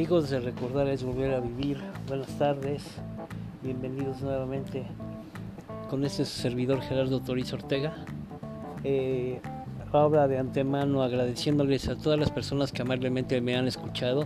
Amigos de Recordar es Volver a Vivir, buenas tardes, bienvenidos nuevamente con este servidor Gerardo Toriz Ortega. Eh, ahora de antemano agradeciéndoles a todas las personas que amablemente me han escuchado,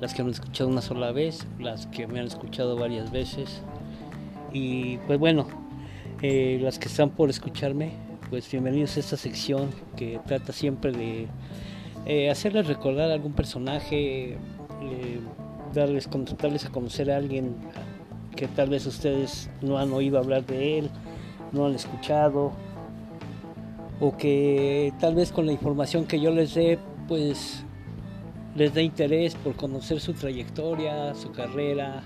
las que me han escuchado una sola vez, las que me han escuchado varias veces y pues bueno, eh, las que están por escucharme, pues bienvenidos a esta sección que trata siempre de eh, hacerles recordar algún personaje, darles, darles a conocer a alguien que tal vez ustedes no han oído hablar de él, no han escuchado, o que tal vez con la información que yo les dé, pues les dé interés por conocer su trayectoria, su carrera,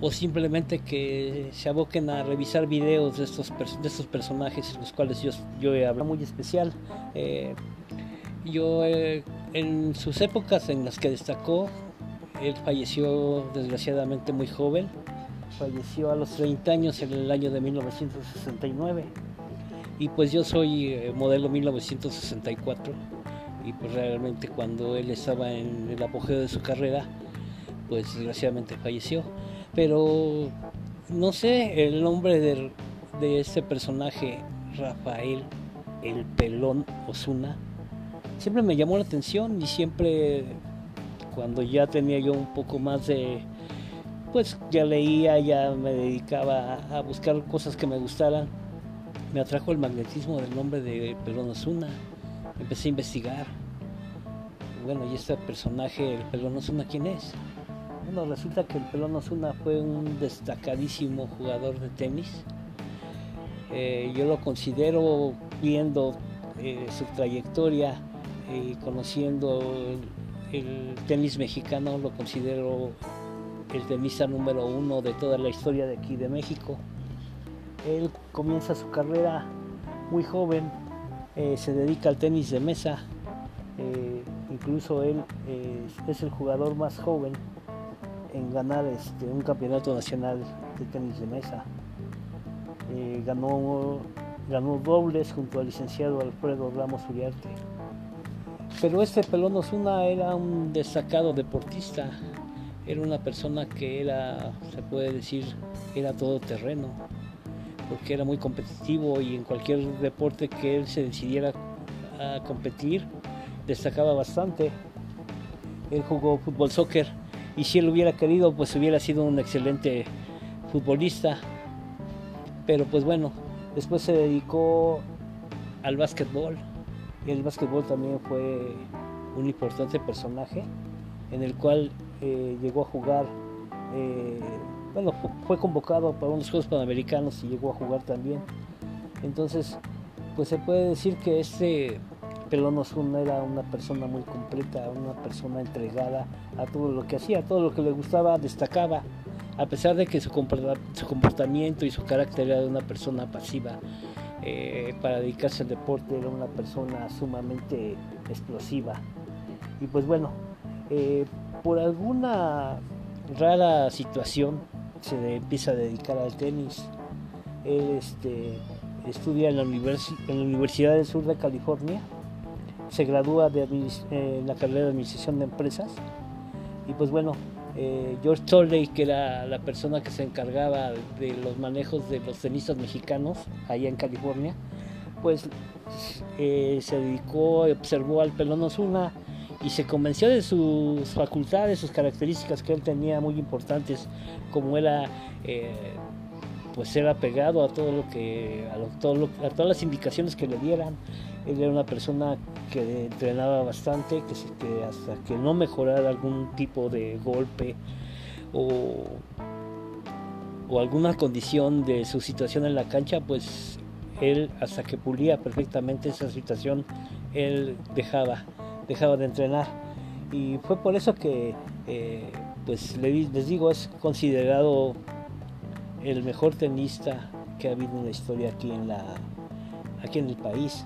o simplemente que se aboquen a revisar videos de estos, de estos personajes, los cuales yo, yo he hablado muy especial. Eh, yo, eh, en sus épocas en las que destacó, él falleció desgraciadamente muy joven, falleció a los 30 años en el año de 1969 y pues yo soy eh, modelo 1964 y pues realmente cuando él estaba en el apogeo de su carrera, pues desgraciadamente falleció. Pero no sé el nombre de, este personaje, Rafael el Pelón Osuna, siempre me llamó la atención y siempre cuando ya tenía yo un poco más de, pues ya leía, ya me dedicaba a buscar cosas que me gustaran, me atrajo el magnetismo del nombre de Pelón Osuna, empecé a investigar. Bueno, y este personaje, el Pelón Osuna, ¿quién es? Bueno, resulta que el Pelón Osuna fue un destacadísimo jugador de tenis. Eh, yo lo considero, viendo eh, su trayectoria conociendo el, tenis mexicano, lo considero el tenista número uno de toda la historia de aquí de México. Él comienza su carrera muy joven, eh, se dedica al tenis de mesa, incluso él es el jugador más joven en ganar este, un campeonato nacional de tenis de mesa. Eh, ganó, ganó dobles junto al licenciado Alfredo Ramos Uriarte. Pero este Pelón Osuna era un destacado deportista, era una persona que era, se puede decir, era todoterreno, porque era muy competitivo y en cualquier deporte que él se decidiera a competir, destacaba bastante. Él jugó fútbol soccer y si él hubiera querido pues hubiera sido un excelente futbolista. Pero pues bueno después se dedicó al básquetbol el básquetbol también fue un importante personaje en el cual eh, llegó a jugar eh, bueno fue convocado para unos Juegos Panamericanos y llegó a jugar también entonces pues se puede decir que este Pelón Osuna era una persona muy completa, una persona entregada a todo lo que hacía, a todo lo que le gustaba, destacaba, a pesar de que su comportamiento y su carácter era de una persona pasiva. Eh, para dedicarse al deporte era una persona sumamente explosiva. Y pues bueno, eh, por alguna rara situación se empieza a dedicar al tenis. Él este, estudia en la, en la Universidad del Sur de California se gradúa de eh, la carrera de Administración de Empresas. Y pues bueno, eh, George Tolley, que era la persona que se encargaba de los manejos de los tenistas mexicanos allá en California, pues eh, se dedicó, observó al pelón Osuna y se convenció de sus facultades, sus características que él tenía muy importantes, como era pues era pegado a todo lo que a, todo a todas las indicaciones que le dieran él era una persona que entrenaba bastante, que, hasta que no mejorara algún tipo de golpe o, alguna condición de su situación en la cancha, pues él hasta que pulía perfectamente esa situación, él dejaba, dejaba de entrenar. Y fue por eso que, eh, pues les digo, es considerado el mejor tenista que ha habido en la historia aquí en, la, aquí en el país.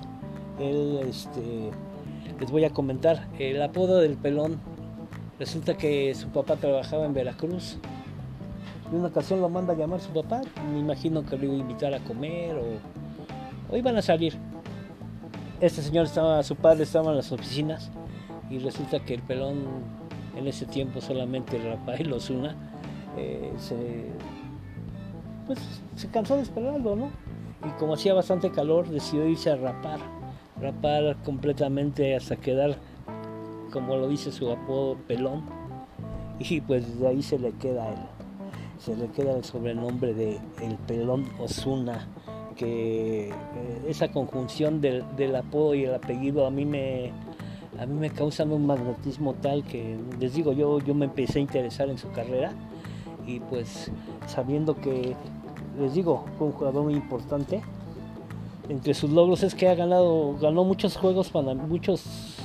Él, este, les voy a comentar, el apodo del pelón, resulta que su papá trabajaba en Veracruz. En una ocasión lo manda a llamar su papá, me imagino que lo iba a invitar a comer o, iban a salir. Este señor estaba, su padre estaba en las oficinas y resulta que el pelón en ese tiempo solamente Rafael Osuna, eh, se, pues, se cansó de esperarlo, ¿no? Y como hacía bastante calor, decidió irse a rapar, rapar completamente hasta quedar, como lo dice su apodo, pelón. Y pues de ahí se le queda el, se le queda el sobrenombre de el pelón Osuna, que eh, esa conjunción del, apodo y el apellido a mí me, a mí me causan un magnetismo tal que les digo, yo, yo me empecé a interesar en su carrera y pues sabiendo que, les digo, fue un jugador muy importante. Entre sus logros es que ha ganado, ganó muchos juegos, para muchos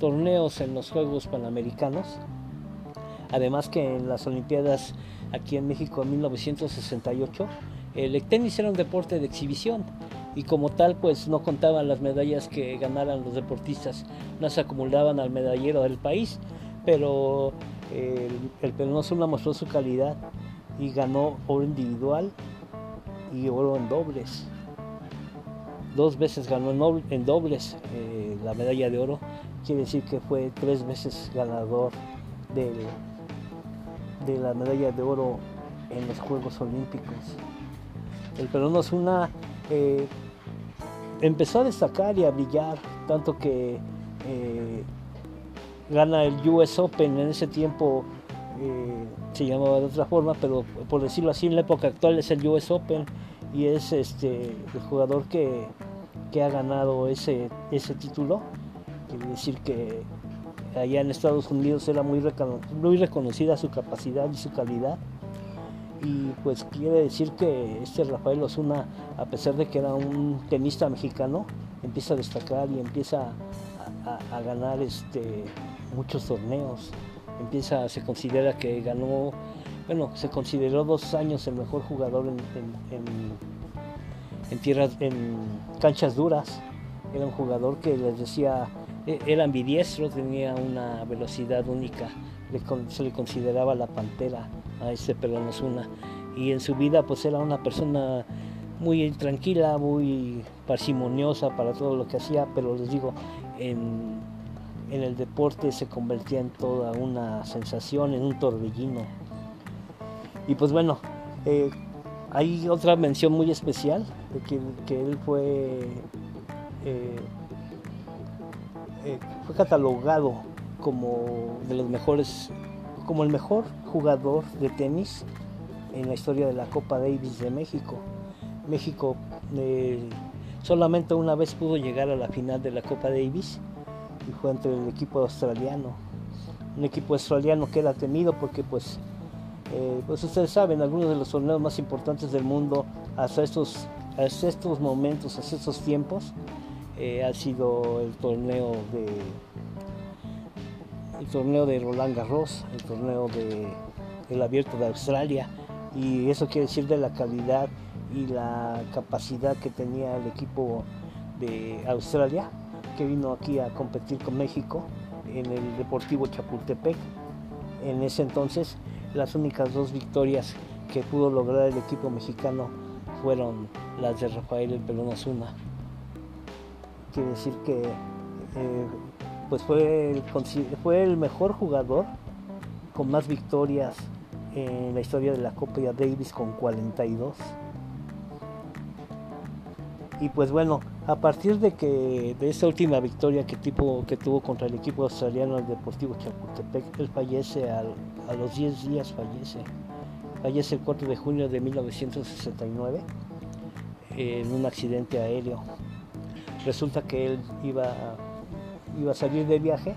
torneos en los Juegos Panamericanos. Además que en las Olimpiadas aquí en México en 1968, el tenis era un deporte de exhibición y como tal pues no contaban las medallas que ganaran los deportistas, no se acumulaban al medallero del país, pero el, el Pelón mostró su calidad y ganó oro individual y oro en dobles. Dos veces ganó en dobles eh, la medalla de oro, quiere decir que fue tres veces ganador de, de la medalla de oro en los Juegos Olímpicos. El Pelón Osuna eh, empezó a destacar y a brillar, tanto que eh, gana el US Open en ese tiempo. Eh, se llamaba de otra forma, pero por decirlo así, en la época actual es el US Open y es este el jugador que, ha ganado ese, ese título. Quiere decir que allá en Estados Unidos era muy, muy reconocida su capacidad y su calidad y pues quiere decir que este Rafael Osuna, a pesar de que era un tenista mexicano, empieza a destacar y empieza a, ganar este, muchos torneos. Empieza, se considera que ganó, bueno, se consideró dos años el mejor jugador en, en, tierras, en canchas duras. Era un jugador que les decía, e, era ambidiestro, tenía una velocidad única, se le consideraba la pantera a ese Pelón Osuna. Y en su vida pues era una persona muy tranquila, muy parsimoniosa para todo lo que hacía, pero les digo, en, el deporte se convertía en toda una sensación, en un torbellino. Y pues bueno, eh, hay otra mención muy especial, de que, él fue, eh, eh, fue catalogado como de los mejores como el mejor jugador de tenis en la historia de la Copa Davis de México. México solamente una vez pudo llegar a la final de la Copa Davis y fue entre el equipo australiano. Un equipo australiano que era temido porque pues, eh, pues ustedes saben, algunos de los torneos más importantes del mundo hasta estos, hasta estos momentos, hasta estos tiempos, eh, ha sido el torneo de el torneo de Roland Garros, el torneo de el abierto de Australia y eso quiere decir de la calidad y la capacidad que tenía el equipo de Australia que vino aquí a competir con México en el Deportivo Chapultepec. En ese entonces las únicas dos victorias que pudo lograr el equipo mexicano fueron las de Rafael El Pelón Osuna. Quiere decir que eh, pues fue el, fue el mejor jugador con más victorias en la historia de la Copa Davis con 42. Y pues bueno, a partir de que de esa última victoria que, tipo, que tuvo contra el equipo australiano el Deportivo Chapultepec, él fallece a los 10 días, fallece. Fallece el 4 de junio de 1969 en un accidente aéreo. Resulta que él iba iba a salir de viaje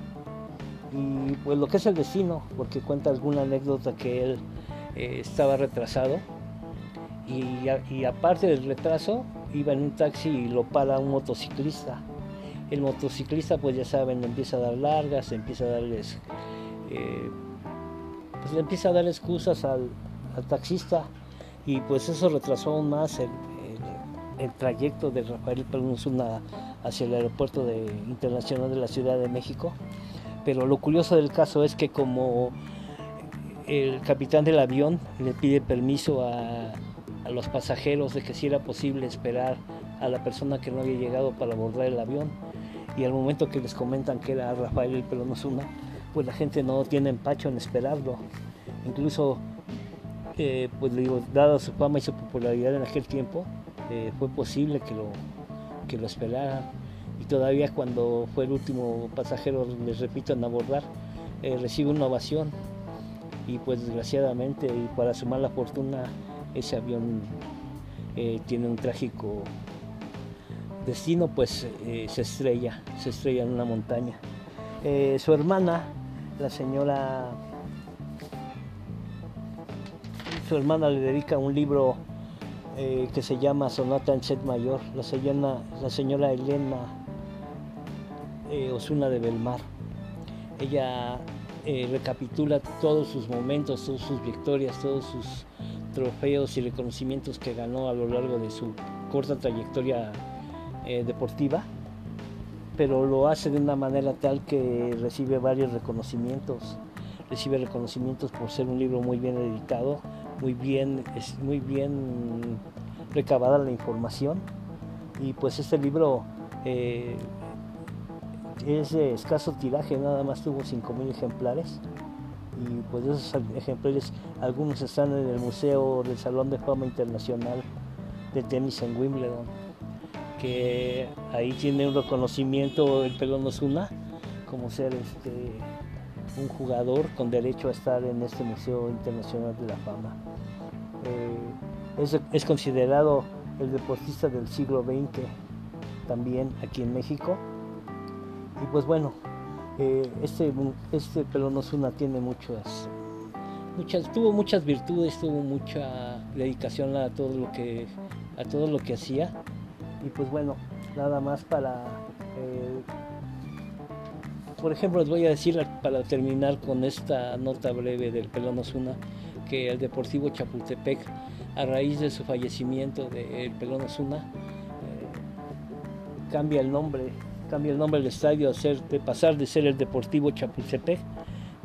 y pues lo que es el destino, porque cuenta alguna anécdota que él eh, estaba retrasado y, aparte del retraso iba en un taxi y lo para un motociclista. El motociclista pues ya saben, le empieza a dar largas, empieza a darles, eh, pues le empieza a dar excusas al, taxista y pues eso retrasó aún más el, trayecto de Rafael Pelunzuna hacia el aeropuerto de, internacional de la Ciudad de México. Pero lo curioso del caso es que como el capitán del avión le pide permiso a, los pasajeros de que si era posible esperar a la persona que no había llegado para abordar el avión y al momento que les comentan que era Rafael el Pelón pues la gente no tiene empacho en esperarlo. Incluso, eh, pues digo, dada su fama y su popularidad en aquel tiempo, eh, fue posible que lo, que lo esperaran. Y todavía cuando fue el último pasajero, les repito, en abordar, eh, recibe una ovación. Y pues desgraciadamente, y para su mala fortuna, ese avión tiene un trágico destino, pues se estrella, se estrella en una montaña. su hermana, la señora su hermana le dedica un libro eh, que se llama Sonata en Set Mayor, la señora, la señora Elena eh, Osuna de Belmar. Ella eh, recapitula todos sus momentos, todas sus victorias, todos sus trofeos y reconocimientos que ganó a lo largo de su corta trayectoria deportiva, pero lo hace de una manera tal que recibe varios reconocimientos. Recibe reconocimientos por ser un libro muy bien editado, muy bien, es muy bien recabada la información y pues este libro eh, es de escaso tiraje, nada más tuvo 5.000 ejemplares y pues esos ejemplares algunos están en el Museo del Salón de Fama Internacional de Tenis en Wimbledon que ahí tiene un reconocimiento el pelón Osuna como ser este un jugador con derecho a estar en este Museo Internacional de la Fama. Eh, es, considerado el deportista del siglo XX también aquí en México. Y pues bueno, eh, este, este Pelón Osuna tiene muchas, tuvo muchas virtudes, tuvo mucha dedicación a todo lo que, a todo lo que hacía. Y pues bueno, nada más para eh, por ejemplo, les voy a decir para terminar con esta nota breve del Pelón Osuna, que el Deportivo Chapultepec, a raíz de su fallecimiento del Pelón Osuna, eh, cambia el nombre, cambia el nombre del estadio de pasar de ser el Deportivo Chapultepec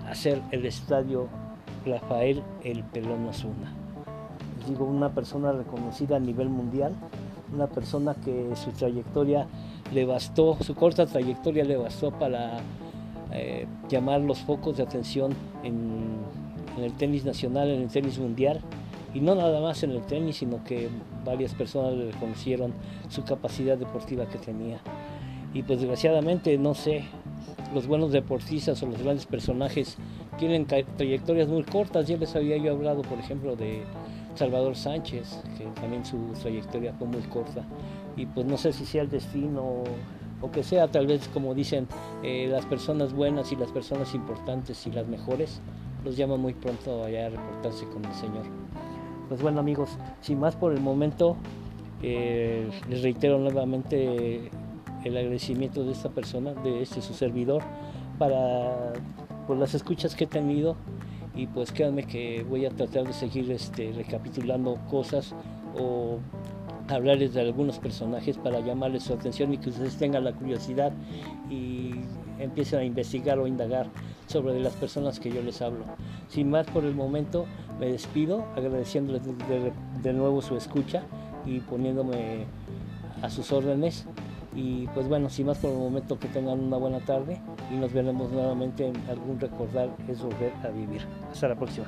a ser el estadio Rafael El Pelón Osuna. Les digo, una persona reconocida a nivel mundial, una persona que su trayectoria le bastó, su corta trayectoria le bastó para eh, llamar los focos de atención en, el tenis nacional, en el tenis mundial, y no nada más en el tenis, sino que varias personas le reconocieron su capacidad deportiva que tenía. Y pues desgraciadamente, no sé, los buenos deportistas o los grandes personajes tienen trayectorias muy cortas. Ya les había yo hablado, por ejemplo, de Salvador Sánchez, que también su trayectoria fue muy corta. Y pues no sé si sea el destino o que sea tal vez como dicen eh, las personas buenas y las personas importantes y las mejores, los llaman muy pronto allá a reportarse con el Señor. Pues bueno amigos, sin más por el momento, eh, les reitero nuevamente el agradecimiento de esta persona, de este su servidor, para por las escuchas que he tenido y pues créanme que voy a tratar de seguir este, recapitulando cosas o hablarles de algunos personajes para llamarles su atención y que ustedes tengan la curiosidad y empiecen a investigar o indagar sobre las personas que yo les hablo. Sin más por el momento, me despido agradeciéndoles de, nuevo su escucha y poniéndome a sus órdenes. Y pues bueno, sin más por el momento, que tengan una buena tarde y nos veremos nuevamente en algún recordar es volver a vivir. Hasta la próxima.